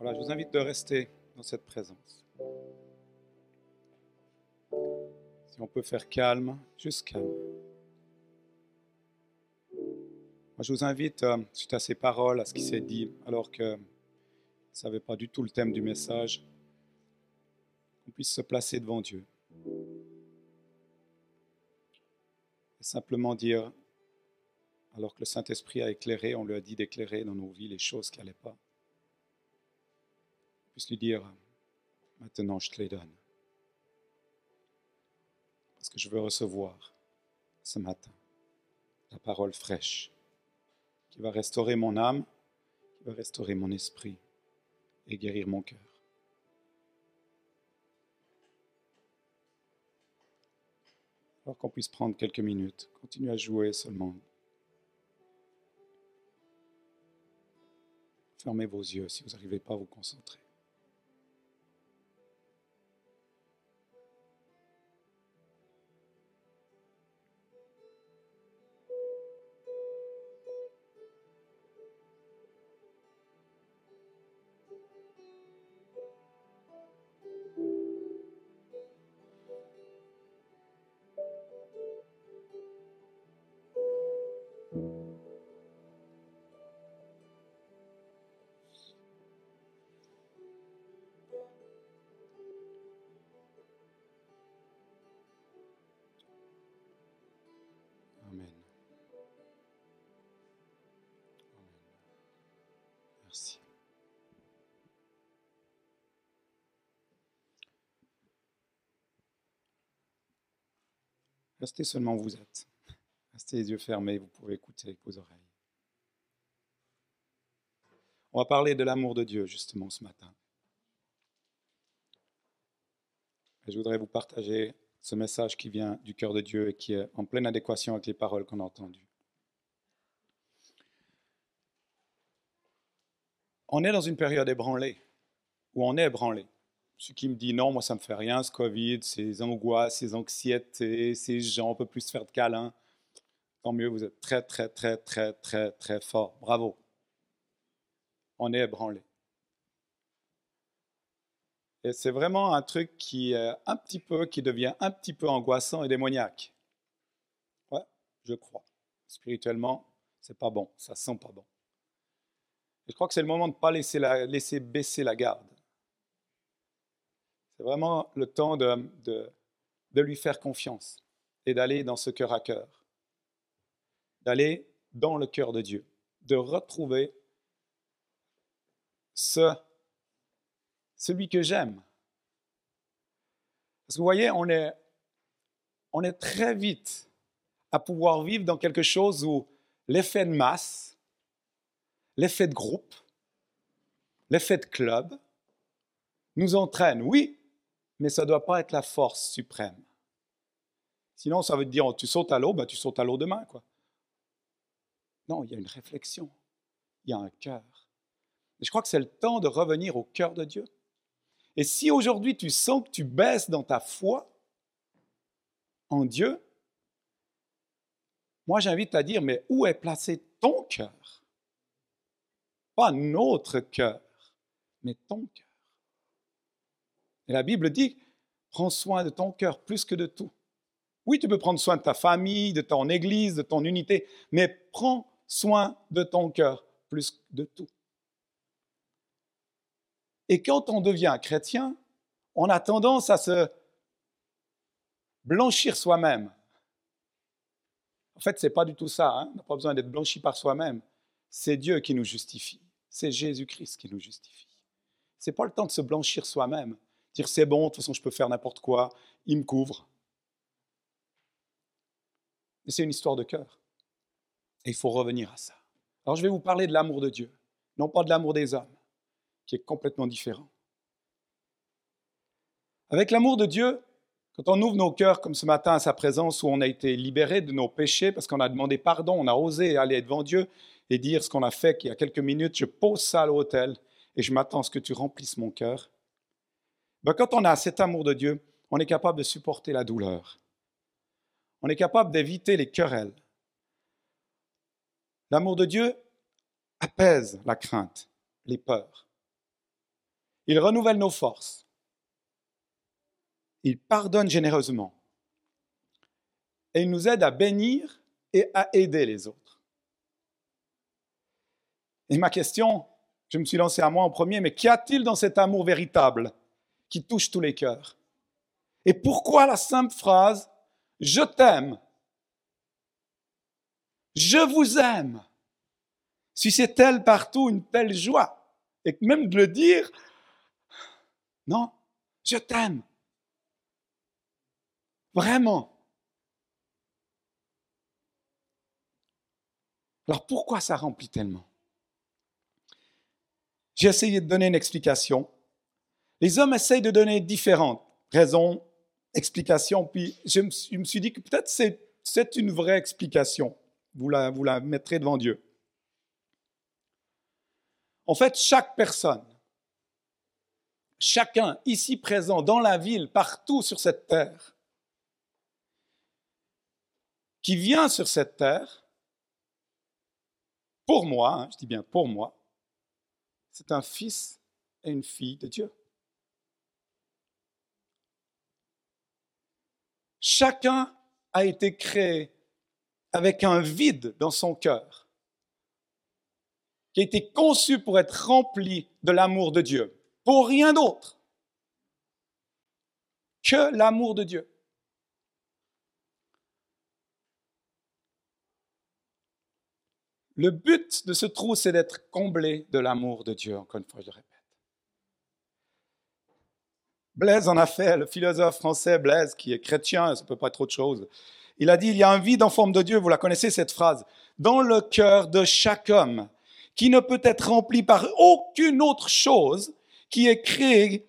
Voilà, je vous invite de rester dans cette présence. Si on peut faire calme, juste calme. Moi, je vous invite, euh, suite à ces paroles, à ce qui s'est dit, alors que ne savez pas du tout le thème du message, qu'on puisse se placer devant Dieu. Et simplement dire, alors que le Saint-Esprit a éclairé, on lui a dit d'éclairer dans nos vies les choses qui n'allaient pas, puisse lui dire, maintenant je te les donne. Parce que je veux recevoir ce matin la parole fraîche qui va restaurer mon âme, qui va restaurer mon esprit et guérir mon cœur. Alors qu'on puisse prendre quelques minutes, continuer à jouer seulement. Fermez vos yeux si vous n'arrivez pas à vous concentrer. Restez seulement où vous êtes. Restez les yeux fermés, vous pouvez écouter avec vos oreilles. On va parler de l'amour de Dieu justement ce matin. Et je voudrais vous partager ce message qui vient du cœur de Dieu et qui est en pleine adéquation avec les paroles qu'on a entendues. On est dans une période ébranlée, où on est ébranlé. Ce qui me dit non, moi ça me fait rien, ce Covid, ces angoisses, ces anxiétés, ces gens, on peut plus se faire de câlins. Tant mieux, vous êtes très, très, très, très, très, très fort. Bravo. On est ébranlé. Et c'est vraiment un truc qui est un petit peu, qui devient un petit peu angoissant et démoniaque. Ouais, je crois. Spirituellement, c'est pas bon, ça sent pas bon. Je crois que c'est le moment de ne pas laisser, la, laisser baisser la garde. C'est vraiment le temps de, de, lui faire confiance et d'aller dans ce cœur à cœur, d'aller dans le cœur de Dieu, de retrouver ce celui que j'aime. Parce que vous voyez, on est, on est très vite à pouvoir vivre dans quelque chose où l'effet de masse, l'effet de groupe, l'effet de club nous entraîne, oui, mais ça ne doit pas être la force suprême. Sinon, ça veut dire, tu sautes à l'eau, ben, tu sautes à l'eau demain. Quoi. Non, il y a une réflexion, il y a un cœur. Je crois que c'est le temps de revenir au cœur de Dieu. Et si aujourd'hui tu sens que tu baisses dans ta foi en Dieu, moi j'invite à dire, mais où est placé ton cœur? Pas notre cœur, mais ton cœur. Et la Bible dit, prends soin de ton cœur plus que de tout. Oui, tu peux prendre soin de ta famille, de ton église, de ton unité, mais prends soin de ton cœur plus que de tout. Et quand on devient chrétien, on a tendance à se blanchir soi-même. En fait, ce n'est pas du tout ça. Hein. On n'a pas besoin d'être blanchi par soi-même. C'est Dieu qui nous justifie. C'est Jésus-Christ qui nous justifie. Ce n'est pas le temps de se blanchir soi-même. Dire c'est bon, de toute façon je peux faire n'importe quoi, il me couvre. Mais c'est une histoire de cœur. Et il faut revenir à ça. Alors je vais vous parler de l'amour de Dieu, non pas de l'amour des hommes qui est complètement différent. Avec l'amour de Dieu, quand on ouvre nos cœurs comme ce matin à sa présence, où on a été libéré de nos péchés parce qu'on a demandé pardon, on a osé aller devant Dieu et dire ce qu'on a fait qu'il y a quelques minutes, je pose ça à l'autel et je m'attends à ce que tu remplisses mon cœur. Ben, quand on a cet amour de Dieu, on est capable de supporter la douleur. On est capable d'éviter les querelles. L'amour de Dieu apaise la crainte, les peurs. Il renouvelle nos forces. Il pardonne généreusement. Et il nous aide à bénir et à aider les autres. Et ma question, je me suis lancé à moi en premier, mais qu'y a-t-il dans cet amour véritable? Qui touche tous les cœurs Et pourquoi la simple phrase ⁇ Je t'aime ⁇ Je vous aime suscite-t-elle partout une telle joie Et même de le dire, non, je t'aime. Vraiment. Alors pourquoi ça remplit tellement? J'ai essayé de donner une explication. Les hommes essayent de donner différentes raisons, explications, puis je me suis dit que peut-être c'est une vraie explication. Vous la, mettrez devant Dieu. En fait, chaque personne, chacun ici présent, dans la ville, partout sur cette terre, qui vient sur cette terre, pour moi, hein, je dis bien pour moi, c'est un fils et une fille de Dieu. Chacun a été créé avec un vide dans son cœur, qui a été conçu pour être rempli de l'amour de Dieu, pour rien d'autre que l'amour de Dieu. Le but de ce trou, c'est d'être comblé de l'amour de Dieu, encore une fois, je répète. Blaise en a fait, le philosophe français Blaise, qui est chrétien, ça ne peut pas être autre chose. Il a dit, il y a un vide en forme de Dieu, vous la connaissez cette phrase, dans le cœur de chaque homme, qui ne peut être rempli par aucune autre chose qui est créée,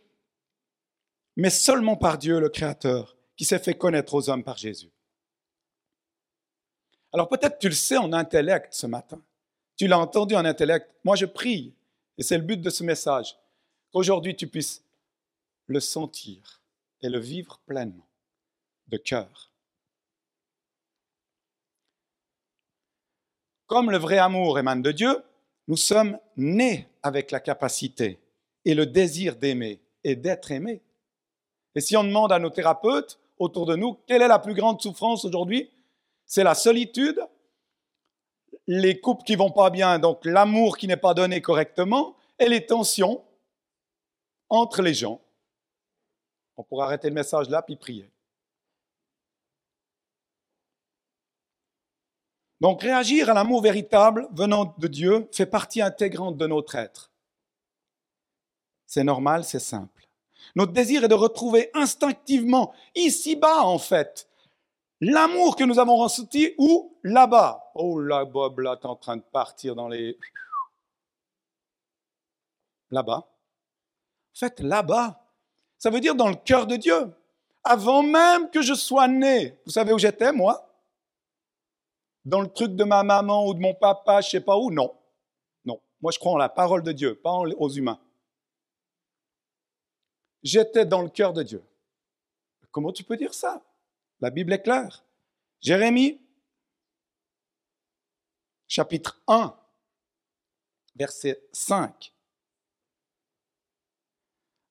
mais seulement par Dieu, le Créateur, qui s'est fait connaître aux hommes par Jésus. Alors peut-être tu le sais en intellect ce matin. Tu l'as entendu en intellect. Moi, je prie, et c'est le but de ce message, qu'aujourd'hui tu puisses le sentir et le vivre pleinement, de cœur. Comme le vrai amour émane de Dieu, nous sommes nés avec la capacité et le désir d'aimer et d'être aimés. Et si on demande à nos thérapeutes autour de nous quelle est la plus grande souffrance aujourd'hui, c'est la solitude, les couples qui vont pas bien, donc l'amour qui n'est pas donné correctement, et les tensions entre les gens. On arrêter le message là puis prier. Donc réagir à l'amour véritable venant de Dieu fait partie intégrante de notre être. C'est normal, c'est simple. Notre désir est de retrouver instinctivement, ici-bas en fait, L'amour que nous avons ressenti où Là-bas. Oh là, Bob, là, tu es en train de partir dans les... Là-bas. En fait, là-bas, ça veut dire dans le cœur de Dieu. Avant même que je sois né, vous savez où j'étais, moi? Dans le truc de ma maman ou de mon papa, je ne sais pas où? Non. Non. Moi, je crois en la parole de Dieu, pas aux humains. J'étais dans le cœur de Dieu. Comment tu peux dire ça? La Bible est claire. Jérémie, chapitre 1, verset 5.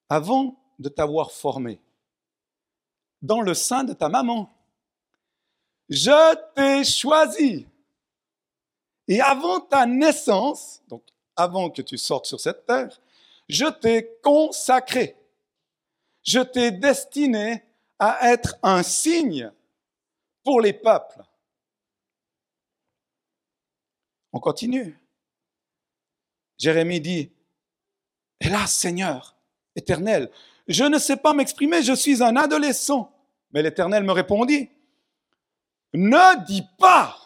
Avant de t'avoir formé dans le sein de ta maman, je t'ai choisi. Et avant ta naissance, donc avant que tu sortes sur cette terre, je t'ai consacré. Je t'ai destiné à être un signe pour les peuples. On continue. Jérémie dit, Hélas Seigneur, éternel, je ne sais pas m'exprimer, je suis un adolescent. Mais l'Éternel me répondit, ne dis pas,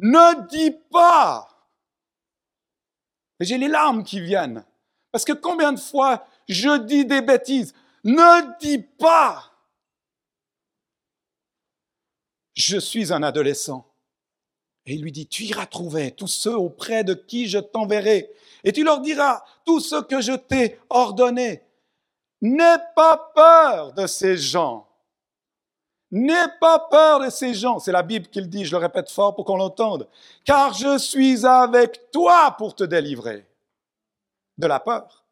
ne dis pas. J'ai les larmes qui viennent. Parce que combien de fois je dis des bêtises? Ne dis pas, je suis un adolescent. Et il lui dit, tu iras trouver tous ceux auprès de qui je t'enverrai, et tu leur diras tout ce que je t'ai ordonné. N'aie pas peur de ces gens. N'aie pas peur de ces gens. C'est la Bible qui le dit, je le répète fort pour qu'on l'entende. Car je suis avec toi pour te délivrer. de la peur.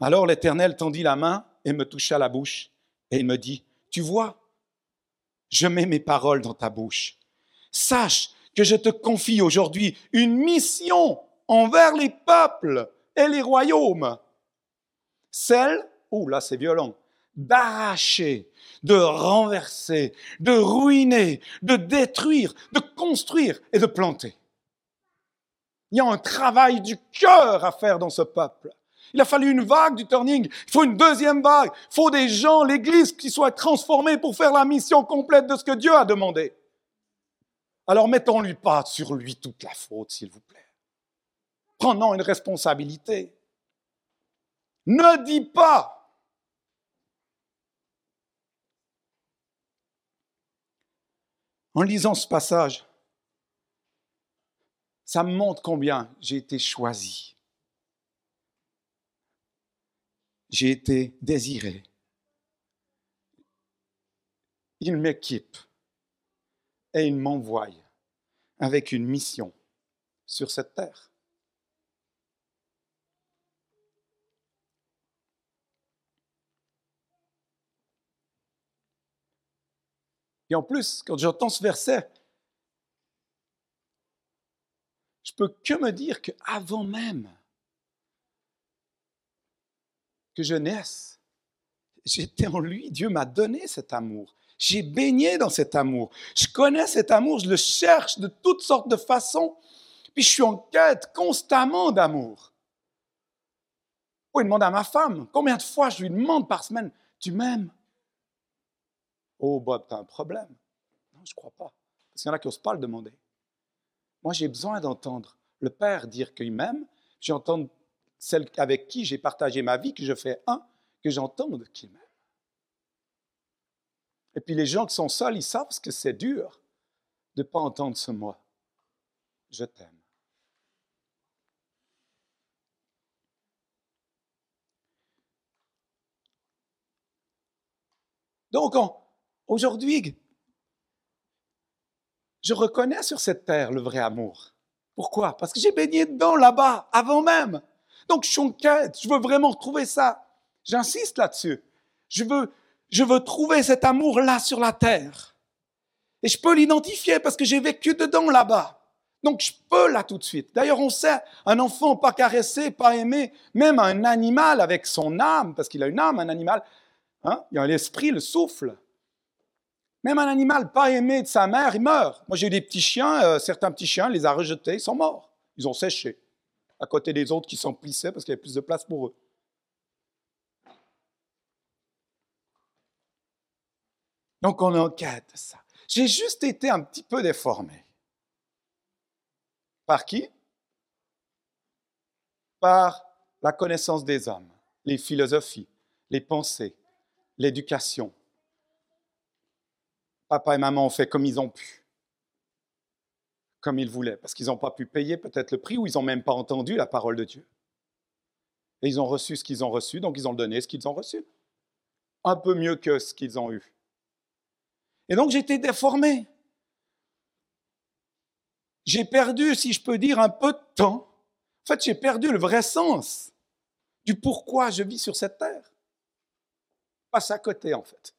Alors l'Éternel tendit la main et me toucha la bouche, et il me dit, Tu vois, je mets mes paroles dans ta bouche. Sache que je te confie aujourd'hui une mission envers les peuples et les royaumes. Celle, oh là c'est violent, d'arracher, de renverser, de ruiner, de détruire, de construire et de planter. Il y a un travail du cœur à faire dans ce peuple. Il a fallu une vague du turning. Il faut une deuxième vague. Il faut des gens, l'Église, qui soient transformés pour faire la mission complète de ce que Dieu a demandé. Alors mettons-lui pas sur lui toute la faute, s'il vous plaît. Prenons une responsabilité. Ne dis pas. En lisant ce passage, ça me montre combien j'ai été choisi. J'ai été désiré. Il m'équipe et il m'envoie avec une mission sur cette terre. Et en plus, quand j'entends ce verset, je peux que me dire qu'avant même que je naisse, j'étais en lui, Dieu m'a donné cet amour. J'ai baigné dans cet amour. Je connais cet amour, je le cherche de toutes sortes de façons. Puis je suis en quête constamment d'amour. Oui, demande à ma femme. Combien de fois je lui demande par semaine, tu m'aimes? Oh, Bob, tu as un problème. Non, je ne crois pas. Parce qu'il y en a qui n'osent pas le demander. Moi, j'ai besoin d'entendre le Père dire qu'il m'aime. J'entends celle avec qui j'ai partagé ma vie, que je fais un, que j'entende qu'il m'aime. Et puis les gens qui sont seuls, ils savent que c'est dur de ne pas entendre ce mot. Je t'aime. Donc, aujourd'hui, je reconnais sur cette terre le vrai amour. Pourquoi? Parce que j'ai baigné dedans là-bas, avant même. Donc, je suis en quête, je veux vraiment retrouver ça. J'insiste là-dessus. Je veux, je veux trouver cet amour là sur la terre. Et je peux l'identifier parce que j'ai vécu dedans là-bas. Donc je peux là tout de suite. D'ailleurs, on sait, un enfant pas caressé, pas aimé, même un animal avec son âme, parce qu'il a une âme, un animal, hein, il a l'esprit, le souffle. Même un animal pas aimé de sa mère, il meurt. Moi, j'ai eu des petits chiens, euh, certains petits chiens, les a rejetés, ils sont morts. Ils ont séché, à côté des autres qui s'emplissaient parce qu'il y avait plus de place pour eux. Donc on enquête ça. J'ai juste été un petit peu déformé. Par qui? Par la connaissance des hommes, les philosophies, les pensées, l'éducation. Papa et maman ont fait comme ils ont pu, comme ils voulaient, parce qu'ils n'ont pas pu payer peut-être le prix ou ils n'ont même pas entendu la parole de Dieu. Et ils ont reçu ce qu'ils ont reçu, donc ils ont donné ce qu'ils ont reçu. Un peu mieux que ce qu'ils ont eu. Et donc j'étais déformé. J'ai perdu, si je peux dire, un peu de temps. En fait, j'ai perdu le vrai sens du pourquoi je vis sur cette terre. Passe à côté, en fait.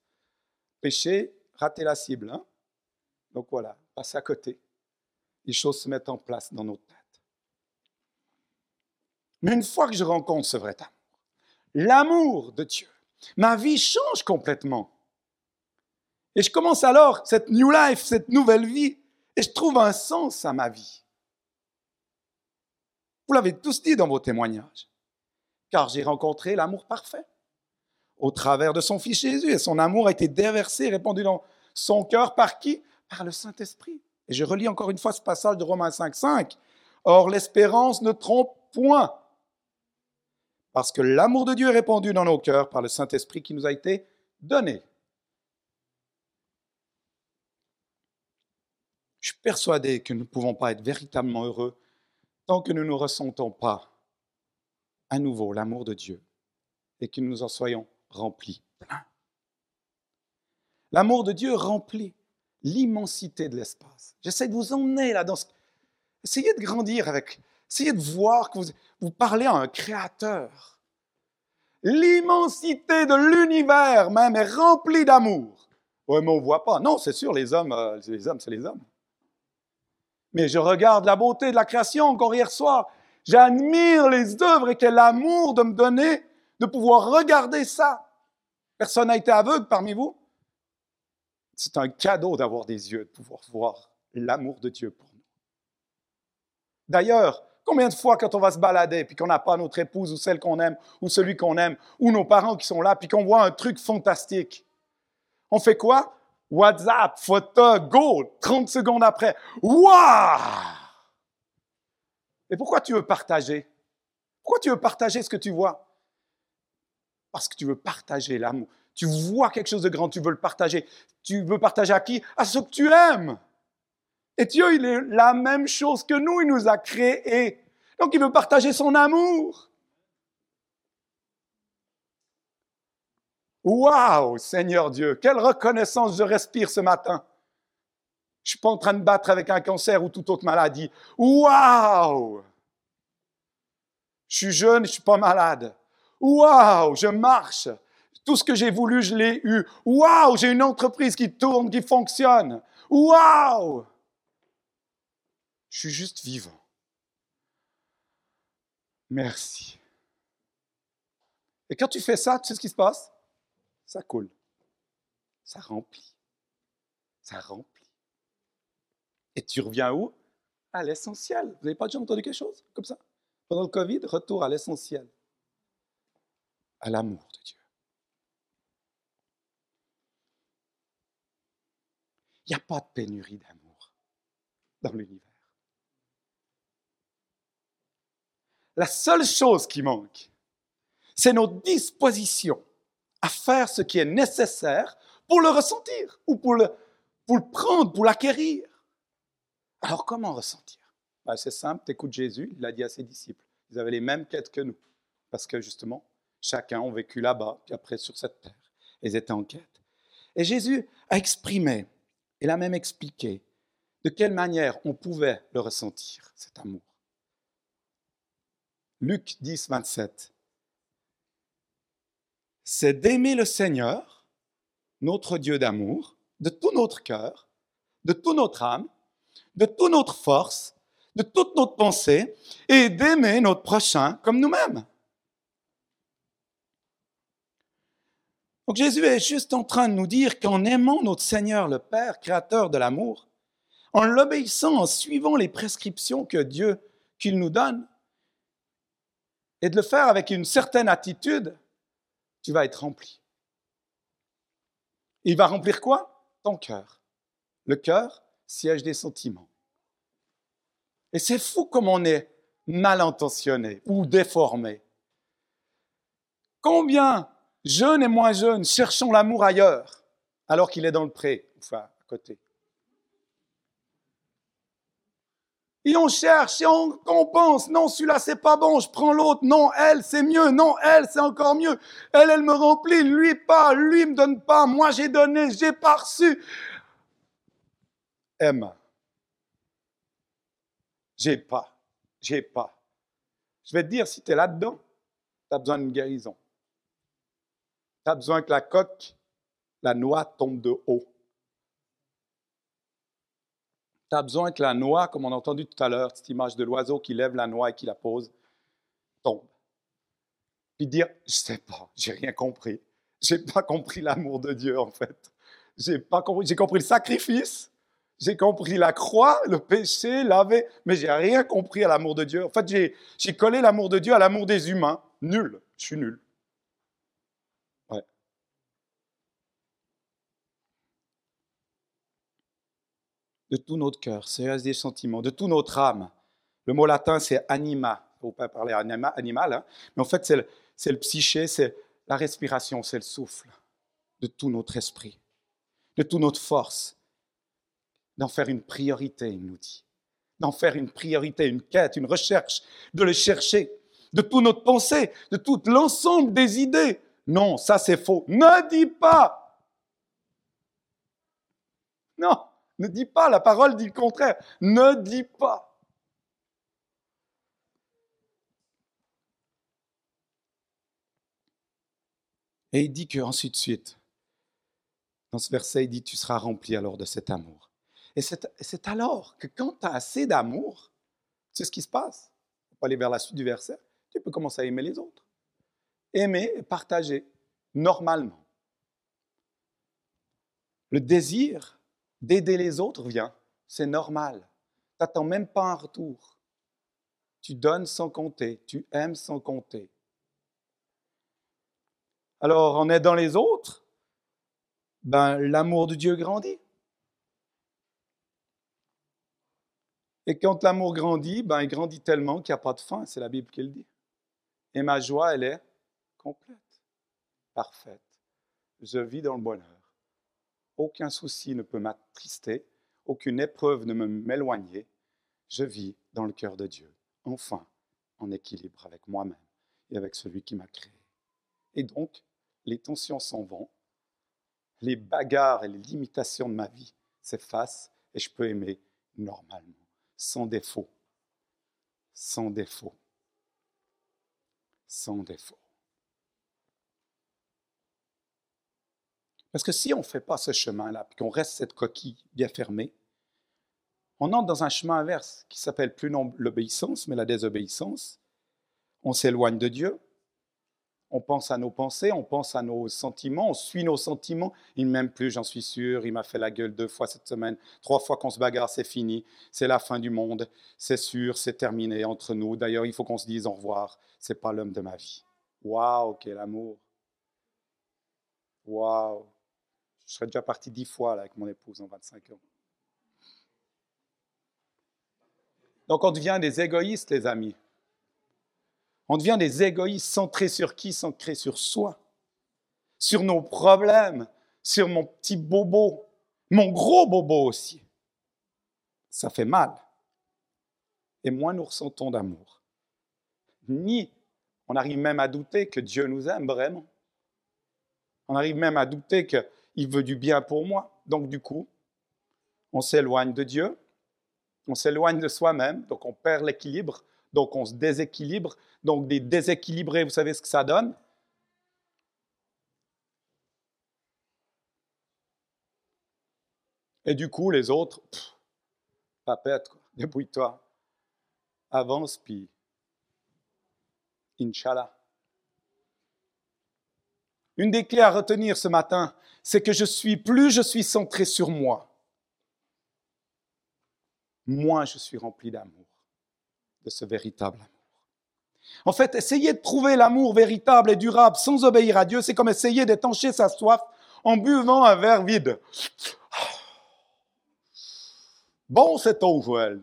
Péché, rater la cible. Hein? Donc voilà, passe à côté. Les choses se mettent en place dans nos têtes. Mais une fois que je rencontre ce vrai amour, l'amour de Dieu, ma vie change complètement. Et je commence alors cette new life, cette nouvelle vie, et je trouve un sens à ma vie. Vous l'avez tous dit dans vos témoignages, car j'ai rencontré l'amour parfait au travers de son Fils Jésus, et son amour a été déversé, répandu dans son cœur par qui? Par le Saint-Esprit. Et je relis encore une fois ce passage de Romains 5, 5. Or, l'espérance ne trompe point, parce que l'amour de Dieu est répandu dans nos cœurs par le Saint-Esprit qui nous a été donné. Je suis persuadé que nous ne pouvons pas être véritablement heureux tant que nous ne ressentons pas à nouveau l'amour de Dieu et que nous en soyons remplis L'amour de Dieu remplit l'immensité de l'espace. J'essaie de vous emmener là dans ce... Essayez de grandir avec Essayez de voir que vous, vous parlez à un créateur. L'immensité de l'univers même est remplie d'amour. Oui, mais on ne voit pas. Non, c'est sûr, les hommes, euh, les hommes, c'est les hommes. Mais je regarde la beauté de la création encore hier soir. J'admire les œuvres et quel amour de me donner de pouvoir regarder ça. Personne n'a été aveugle parmi vous. C'est un cadeau d'avoir des yeux, de pouvoir voir l'amour de Dieu pour nous. D'ailleurs, combien de fois quand on va se balader, puis qu'on n'a pas notre épouse ou celle qu'on aime, ou celui qu'on aime, ou nos parents qui sont là, puis qu'on voit un truc fantastique, on fait quoi? WhatsApp, photo, go, 30 secondes après. Waouh! Et pourquoi tu veux partager? Pourquoi tu veux partager ce que tu vois? Parce que tu veux partager l'amour. Tu vois quelque chose de grand, tu veux le partager. Tu veux partager à qui? À ceux que tu aimes. Et Dieu, il est la même chose que nous, il nous a créés. Donc il veut partager son amour. Waouh, Seigneur Dieu, quelle reconnaissance je respire ce matin. Je suis pas en train de battre avec un cancer ou toute autre maladie. Waouh! Je suis jeune, je suis pas malade. Waouh, je marche. Tout ce que j'ai voulu, je l'ai eu. Waouh, j'ai une entreprise qui tourne, qui fonctionne. Waouh! Je suis juste vivant. Merci. Et quand tu fais ça, tu sais ce qui se passe? Ça coule. Ça remplit. Ça remplit. Et tu reviens où? À l'essentiel. Vous n'avez pas déjà entendu quelque chose comme ça? Pendant le Covid, retour à l'essentiel. À l'amour de Dieu. Il n'y a pas de pénurie d'amour dans l'univers. La seule chose qui manque, c'est notre disposition à faire ce qui est nécessaire pour le ressentir ou pour le, prendre, pour l'acquérir. Alors comment ressentir? Ben, C'est simple, tu écoutes Jésus, il l'a dit à ses disciples. Ils avaient les mêmes quêtes que nous, parce que justement, chacun a vécu là-bas, puis après sur cette terre. Ils étaient en quête. Et Jésus a exprimé, il a même expliqué de quelle manière on pouvait le ressentir, cet amour? Luc 10, 27. C'est d'aimer le Seigneur, notre Dieu d'amour, de tout notre cœur, de toute notre âme, de toute notre force, de toute notre pensée, et d'aimer notre prochain comme nous-mêmes. Donc Jésus est juste en train de nous dire qu'en aimant notre Seigneur le Père, créateur de l'amour, en l'obéissant, en suivant les prescriptions que Dieu qu'il nous donne, et de le faire avec une certaine attitude, tu vas être rempli. Il va remplir quoi? Ton cœur. Le cœur, siège des sentiments. Et c'est fou comme on est mal intentionné ou déformé. Combien, jeunes et moins jeunes, cherchons l'amour ailleurs alors qu'il est dans le pré, enfin à côté Et on cherche, et on, on pense, non, celui-là, c'est pas bon, je prends l'autre, non, elle, c'est mieux, non, elle, c'est encore mieux. Elle, elle me remplit, lui pas, lui me donne pas, moi j'ai donné, j'ai pas reçu. Emma, j'ai pas, j'ai pas. Je vais te dire, si tu es là-dedans, tu as besoin d'une guérison. Tu as besoin que la coque, la noix tombe de haut. tu as besoin que la noix, comme on a entendu tout à l'heure, cette image de l'oiseau qui lève la noix et qui la pose, tombe. Puis dire, je sais pas, j'ai rien compris. J'ai pas compris l'amour de Dieu, en fait. J'ai pas compris, j'ai compris le sacrifice, j'ai compris la croix, le péché, laver, mais j'ai rien compris à l'amour de Dieu. En fait, j'ai collé l'amour de Dieu à l'amour des humains. Nul. Je suis nul. De tout notre cœur, c'est des sentiments, de toute notre âme. Le mot latin, c'est anima. Il ne faut pas parler anima, animal, hein. mais en fait, c'est le, le psyché, c'est la respiration, c'est le souffle de tout notre esprit, de toute notre force. D'en faire une priorité, il nous dit. D'en faire une priorité, une quête, une recherche, de le chercher, de toute notre pensée, de tout l'ensemble des idées. Non, ça c'est faux. Ne dis pas. Non. Ne dis pas, la parole dit le contraire. Ne dis pas. Et il dit que ainsi de suite, dans ce verset, il dit, tu seras rempli alors de cet amour. Et c'est alors que quand tu as assez d'amour, c'est ce qui se passe? On peut aller vers la suite du verset. Tu peux commencer à aimer les autres. Aimer et partager normalement. Le désir d'aider les autres vient, c'est normal. Tu n'attends même pas un retour. Tu donnes sans compter, tu aimes sans compter. Alors, en aidant les autres, ben, l'amour de Dieu grandit. Et quand l'amour grandit, ben, il grandit tellement qu'il n'y a pas de fin, c'est la Bible qui le dit. Et ma joie, elle est complète, parfaite. Je vis dans le bonheur. Aucun souci ne peut m'attrister, aucune épreuve ne me m'éloigner. Je vis dans le cœur de Dieu, enfin, en équilibre avec moi-même et avec celui qui m'a créé. Et donc, les tensions s'en vont, les bagarres et les limitations de ma vie s'effacent et je peux aimer normalement sans défaut. Sans défaut. Sans défaut. Parce que si on ne fait pas ce chemin-là, puis qu'on reste cette coquille bien fermée, on entre dans un chemin inverse qui s'appelle plus non l'obéissance, mais la désobéissance. On s'éloigne de Dieu, on pense à nos pensées, on pense à nos sentiments, on suit nos sentiments. Il ne m'aime plus, j'en suis sûr. Il m'a fait la gueule deux fois cette semaine. Trois fois qu'on se bagarre, c'est fini. C'est la fin du monde. C'est sûr, c'est terminé entre nous. D'ailleurs, il faut qu'on se dise au revoir. C'est pas l'homme de ma vie. Waouh, quel amour. Waouh. Je serais déjà parti dix fois avec mon épouse en 25 ans. Donc on devient des égoïstes, les amis. On devient des égoïstes centrés sur qui? Centrés sur soi, sur nos problèmes, sur mon petit bobo, mon gros bobo aussi. Ça fait mal. Et moins nous ressentons d'amour. Ni on arrive même à douter que Dieu nous aime vraiment. On arrive même à douter qu'il veut du bien pour moi. Donc du coup, on s'éloigne de Dieu, on s'éloigne de soi-même, donc on perd l'équilibre, donc on se déséquilibre. Donc des déséquilibrés, vous savez ce que ça donne? Et du coup, les autres, papette, quoi. débrouille-toi. Avance, puis Inch'Allah. Une des clés à retenir ce matin, c'est que je suis plus je suis centré sur moi, moins je suis rempli d'amour de ce véritable amour. En fait, essayer de trouver l'amour véritable et durable sans obéir à Dieu, c'est comme essayer d'étancher sa soif en buvant un verre vide. Bon, cette eau, Joël.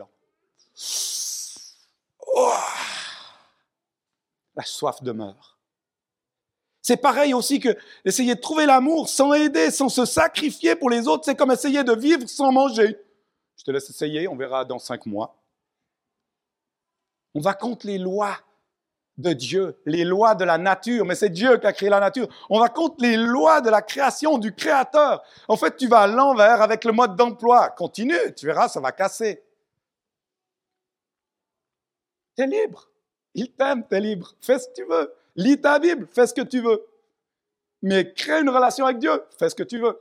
La soif demeure. C'est pareil aussi que essayer de trouver l'amour sans aider, sans se sacrifier pour les autres, c'est comme essayer de vivre sans manger. Je te laisse essayer, on verra dans cinq mois. On va contre les lois de Dieu, les lois de la nature, mais c'est Dieu qui a créé la nature. On va contre les lois de la création du Créateur. En fait, tu vas à l'envers avec le mode d'emploi. Continue, tu verras, ça va casser. Tu es libre. Il t'aime, tu es libre. Fais ce que tu veux. Lis ta Bible, fais ce que tu veux. Mais crée une relation avec Dieu, fais ce que tu veux.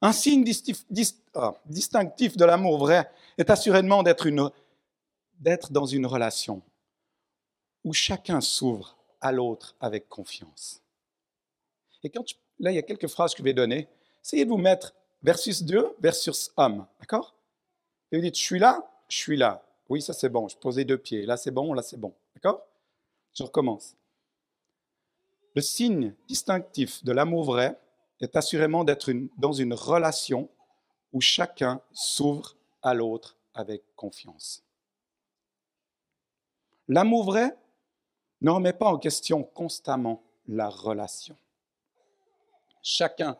Un signe ah, distinctif de l'amour vrai est assurément d'être dans une relation où chacun s'ouvre à l'autre avec confiance. Et quand là, il y a quelques phrases que je vais donner. Essayez de vous mettre versus Dieu versus homme, d'accord? Et vous dites, je suis là, je suis là. Oui, ça c'est bon, je posais deux pieds. Là c'est bon, là c'est bon, Je recommence. Le signe distinctif de l'amour vrai est assurément d'être dans une relation où chacun s'ouvre à l'autre avec confiance. L'amour vrai ne remet pas en question constamment la relation. Chacun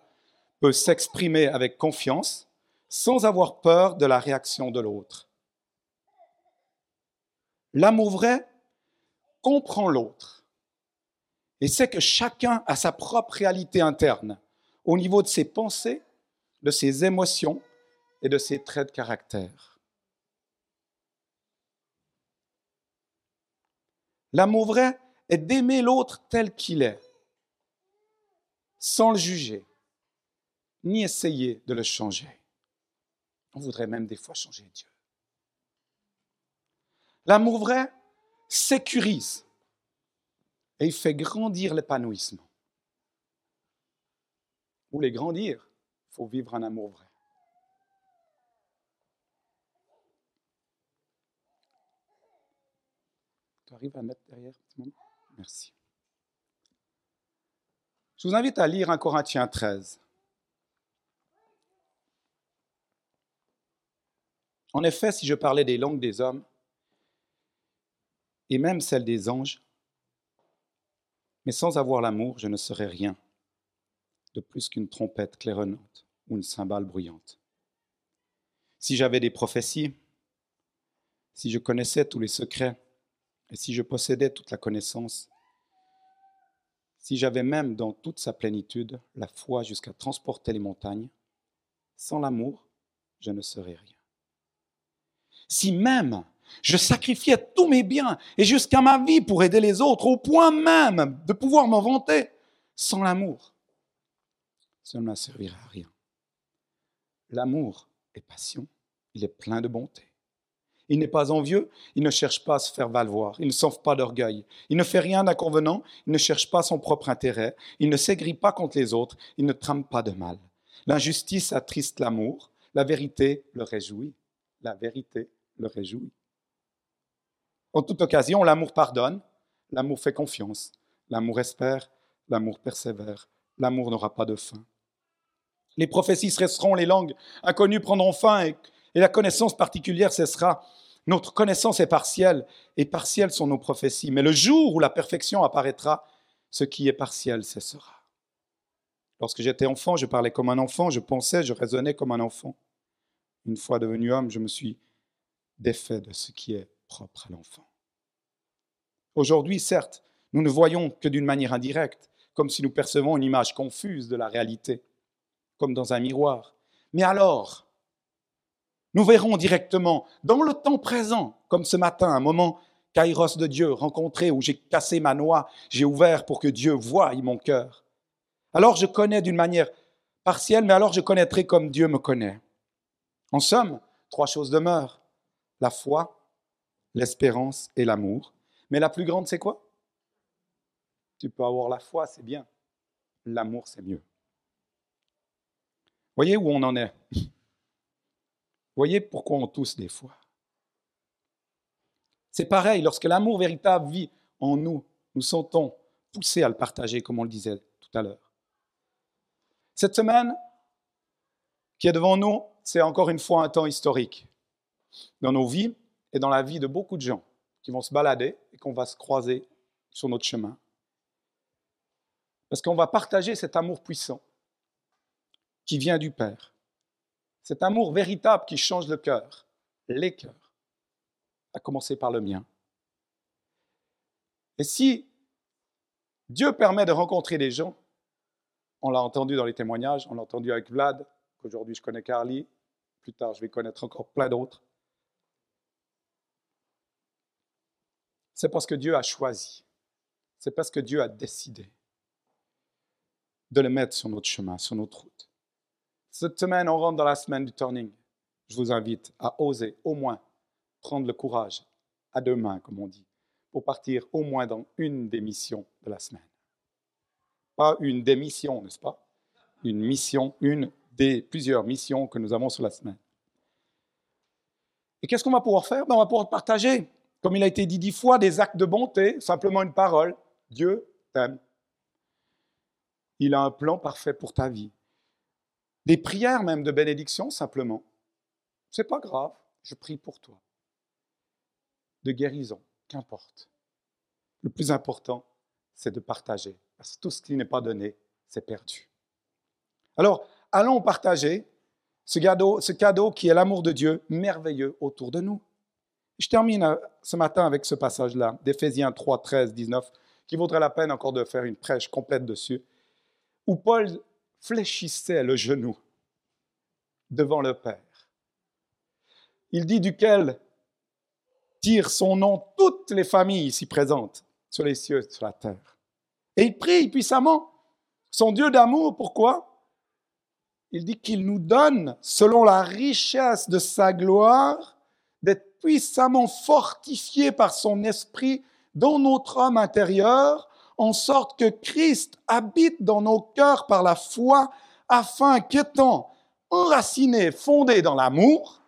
peut s'exprimer avec confiance sans avoir peur de la réaction de l'autre. L'amour vrai comprend l'autre et sait que chacun a sa propre réalité interne au niveau de ses pensées, de ses émotions et de ses traits de caractère. L'amour vrai est d'aimer l'autre tel qu'il est, sans le juger, ni essayer de le changer. On voudrait même des fois changer Dieu. L'amour vrai sécurise et il fait grandir l'épanouissement. Pour les grandir, il faut vivre un amour vrai. Tu arrives à mettre derrière Merci. Je vous invite à lire un Corinthiens 13. En effet, si je parlais des langues des hommes, et même celles des anges, mais sans avoir l'amour, je ne serais rien de plus qu'une trompette claironnante ou une cymbale bruyante. Si j'avais des prophéties, si je connaissais tous les secrets, et si je possédais toute la connaissance, si j'avais même dans toute sa plénitude la foi jusqu'à transporter les montagnes, sans l'amour, je ne serais rien. Si même je sacrifiais tous mes biens et jusqu'à ma vie pour aider les autres, au point même de pouvoir m'en vanter, sans l'amour, cela ne me servirait à rien. L'amour est passion, il est plein de bonté. Il n'est pas envieux, il ne cherche pas à se faire valoir, il ne s'enfle pas d'orgueil, il ne fait rien d'inconvenant, il ne cherche pas son propre intérêt, il ne s'aigrit pas contre les autres, il ne trame pas de mal. L'injustice attriste l'amour, la vérité le réjouit. La vérité le réjouit. En toute occasion, l'amour pardonne, l'amour fait confiance, l'amour espère, l'amour persévère, l'amour n'aura pas de fin. Les prophéties cesseront, les langues inconnues prendront fin et, la connaissance particulière cessera. Notre connaissance est partielle et partielles sont nos prophéties. Mais le jour où la perfection apparaîtra, ce qui est partiel cessera. Lorsque j'étais enfant, je parlais comme un enfant, je pensais, je raisonnais comme un enfant. Une fois devenu homme, je me suis défait de ce qui est propre à l'enfant. Aujourd'hui, certes, nous ne voyons que d'une manière indirecte, comme si nous percevons une image confuse de la réalité, comme dans un miroir. Mais alors, nous verrons directement, dans le temps présent, comme ce matin, un moment kairos de Dieu rencontré où j'ai cassé ma noix, j'ai ouvert pour que Dieu voie mon cœur. Alors je connais d'une manière partielle, mais alors je connaîtrai comme Dieu me connaît. En somme, trois choses demeurent la foi, l'espérance et l'amour. Mais la plus grande, c'est quoi? Tu peux avoir la foi, c'est bien. L'amour, c'est mieux. Voyez où on en est? Voyez pourquoi on tousse des fois. C'est pareil, lorsque l'amour véritable vit en nous, nous sentons poussés à le partager, comme on le disait tout à l'heure. Cette semaine qui est devant nous, c'est encore une fois un temps historique dans nos vies et dans la vie de beaucoup de gens qui vont se balader et qu'on va se croiser sur notre chemin. Parce qu'on va partager cet amour puissant qui vient du Père. Cet amour véritable qui change le cœur, les cœurs, à commencer par le mien. Et si Dieu permet de rencontrer des gens, on l'a entendu dans les témoignages, on l'a entendu avec Vlad, qu'aujourd'hui je connais Carly, plus tard je vais connaître encore plein d'autres. C'est parce que Dieu a choisi. C'est parce que Dieu a décidé de le mettre sur notre chemin, sur notre route. Cette semaine, on rentre dans la semaine du turning. Je vous invite à oser au moins prendre le courage à deux mains, comme on dit, pour partir au moins dans une des missions de la semaine. Pas une des missions, n'est-ce pas? Une mission, une des plusieurs missions que nous avons sur la semaine. Et qu'est-ce qu'on va pouvoir faire? Ben, On va pouvoir partager comme il a été dit dix fois, des actes de bonté, simplement une parole. Dieu t'aime. Il a un plan parfait pour ta vie. Des prières même de bénédiction, simplement. C'est pas grave, je prie pour toi. De guérison, qu'importe. Le plus important, c'est de partager. Parce que tout ce qui n'est pas donné, c'est perdu. Alors, allons partager ce cadeau, ce cadeau qui est l'amour de Dieu merveilleux autour de nous. Je termine euh, ce matin avec ce passage-là, d'Éphésiens 3, 13, 19, qui vaudrait la peine encore de faire une prêche complète dessus, où Paul fléchissait le genou devant le Père. Il dit duquel tirent son nom toutes les familles ici présentes. sur les cieux, sur la terre. Et il prie puissamment son Dieu d'amour. Pourquoi? Il dit qu'il nous donne, selon la richesse de sa gloire, puissamment fortifiés par son esprit dans notre homme intérieur, en sorte que Christ habite dans nos cœurs par la foi, afin qu'étant enracinés, fondés dans l'amour,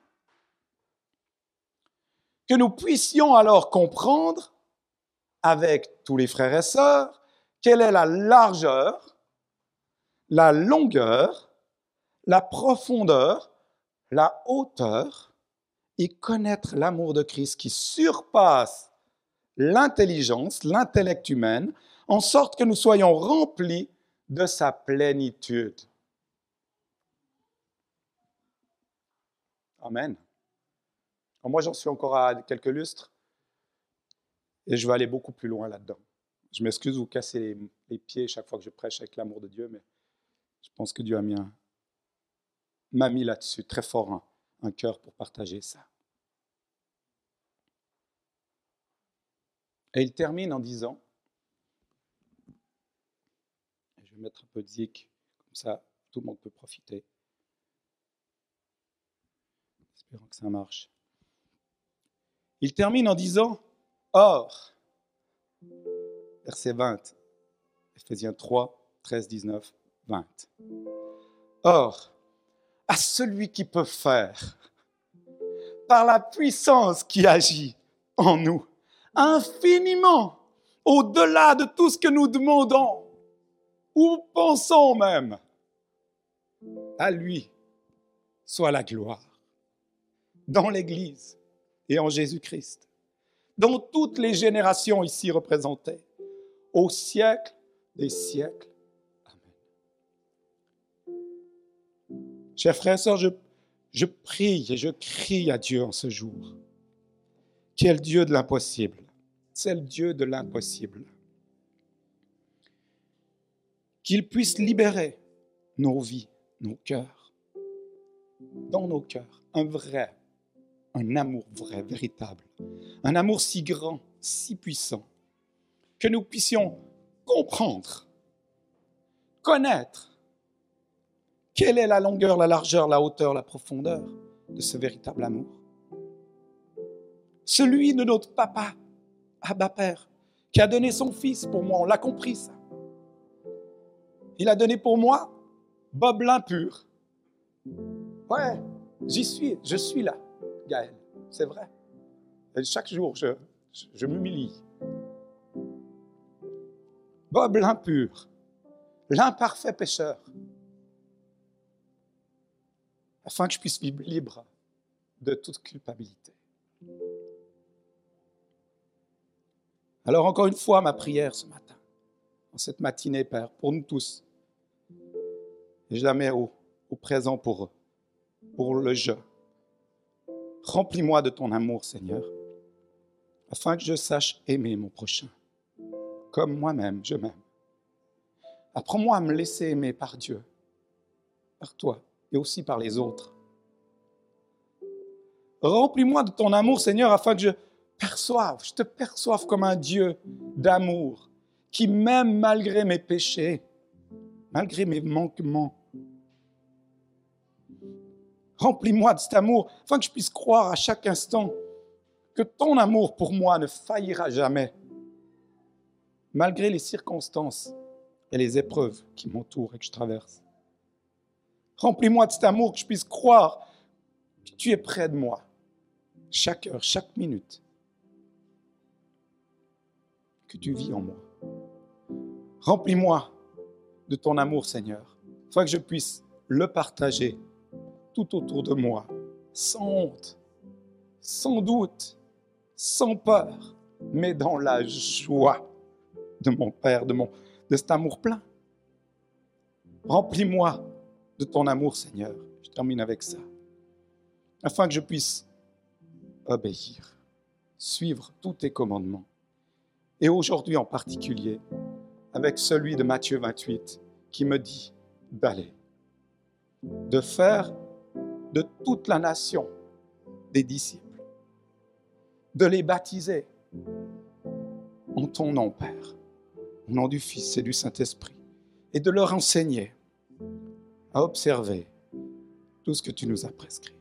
que nous puissions alors comprendre, avec tous les frères et sœurs, quelle est la largeur, la longueur, la profondeur, la hauteur, et connaître l'amour de Christ qui surpasse l'intelligence, l'intellect humain, en sorte que nous soyons remplis de sa plénitude. Amen. moi, j'en suis encore à quelques lustres et je vais aller beaucoup plus loin là-dedans. Je m'excuse de vous casser les, pieds chaque fois que je prêche avec l'amour de Dieu, mais je pense que Dieu m'a mis là-dessus très fort un, un cœur pour partager ça. Et il termine en disant, je vais mettre un peu de zik, comme ça tout le monde peut profiter. Espérons que ça marche. Il termine en disant, Or, verset 20, Ephésiens 3, 13, 19, 20. Or, à celui qui peut faire, par la puissance qui agit en nous, infiniment au-delà de tout ce que nous demandons ou pensons même. À lui soit la gloire dans l'Église et en Jésus-Christ, dans toutes les générations ici représentées, au siècle des siècles. Chers frères et sœurs, je, prie et je crie à Dieu en ce jour. Quel Dieu de l'impossible c'est le Dieu de l'impossible. Qu'il puisse libérer nos vies, nos cœurs, dans nos cœurs, un vrai, un amour vrai, véritable, un amour si grand, si puissant, que nous puissions comprendre, connaître quelle est la longueur, la largeur, la hauteur, la profondeur de ce véritable amour? Celui de notre papa Abba Père, qui a donné son fils pour moi. On l'a compris ça. Il a donné pour moi Bob l'impur. Ouais, j'y suis, je suis là, Gaël, c'est vrai. chaque jour, je, je m'humilie. Bob l'impur, l'imparfait pécheur, afin que je puisse vivre libre de toute culpabilité. Alors encore une fois, ma prière ce matin, en cette matinée, Père, pour nous tous, et je la au, présent pour, pour le jeu. Remplis-moi de ton amour, Seigneur, afin que je sache aimer mon prochain, comme moi-même je m'aime. Apprends-moi à me laisser aimer par Dieu, par toi et aussi par les autres. Remplis-moi de ton amour, Seigneur, afin que je perçoive, je te perçoive comme un Dieu d'amour qui m'aime malgré mes péchés, malgré mes manquements. Remplis-moi de cet amour afin que je puisse croire à chaque instant que ton amour pour moi ne faillira jamais, malgré les circonstances et les épreuves qui m'entourent et que je traverse. Remplis-moi de cet amour que je puisse croire que tu es près de moi, chaque heure, chaque minute, tu vis en moi. Remplis-moi de ton amour, Seigneur, afin que je puisse le partager tout autour de moi, sans honte, sans doute, sans peur, mais dans la joie de mon Père, de, mon, de cet amour plein. Remplis-moi de ton amour, Seigneur. Je termine avec ça. Afin que je puisse obéir, suivre tous tes commandements et aujourd'hui en particulier, avec celui de Matthieu 28 qui me dit d'aller, de faire de toute la nation des disciples, de les baptiser en ton nom, Père, au nom du Fils et du Saint-Esprit, et de leur enseigner à observer tout ce que tu nous as prescrit.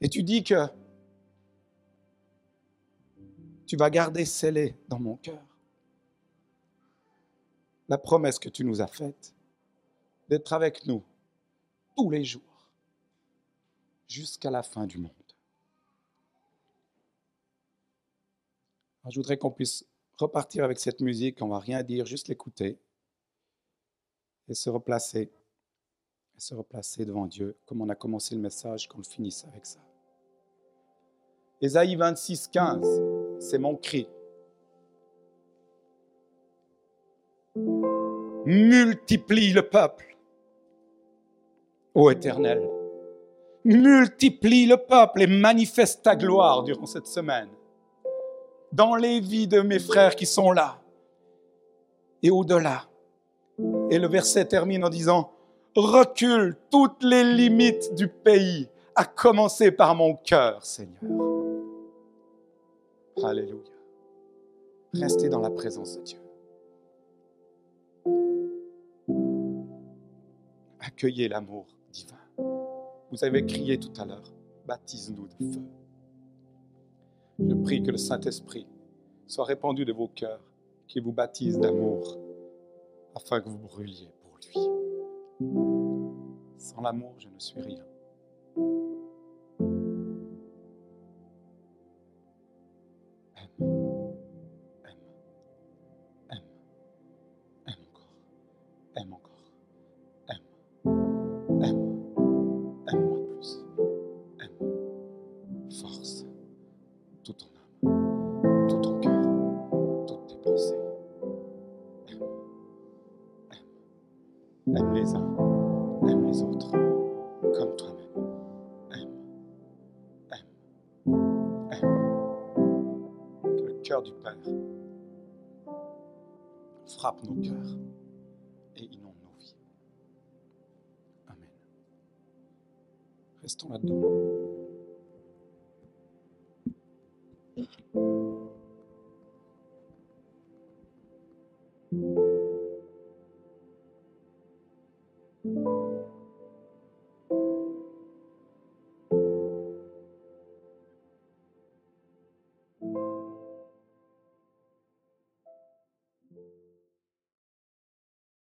Et tu dis que tu vas garder scellé dans mon cœur la promesse que tu nous as faite d'être avec nous tous les jours jusqu'à la fin du monde. je voudrais qu'on puisse repartir avec cette musique, on ne va rien dire, juste l'écouter et se replacer, se replacer devant Dieu, comme on a commencé le message, qu'on le finisse avec ça. Ésaïe 26, 15, c'est mon cri. Multiplie le peuple, ô Éternel. Multiplie le peuple et manifeste ta gloire durant cette semaine dans les vies de mes frères qui sont là et au-delà. Et le verset termine en disant, recule toutes les limites du pays, à commencer par mon cœur, Seigneur. Alléluia. Restez dans la présence de Dieu. Accueillez l'amour divin. Vous avez crié tout à l'heure, baptise-nous de feu. Je prie que le Saint-Esprit soit répandu de vos cœurs, qu'il vous baptise d'amour, afin que vous brûliez pour lui. Sans l'amour, je ne suis rien. Frappe nos cœurs et inonde nos vies. Amen. Restons là-dedans.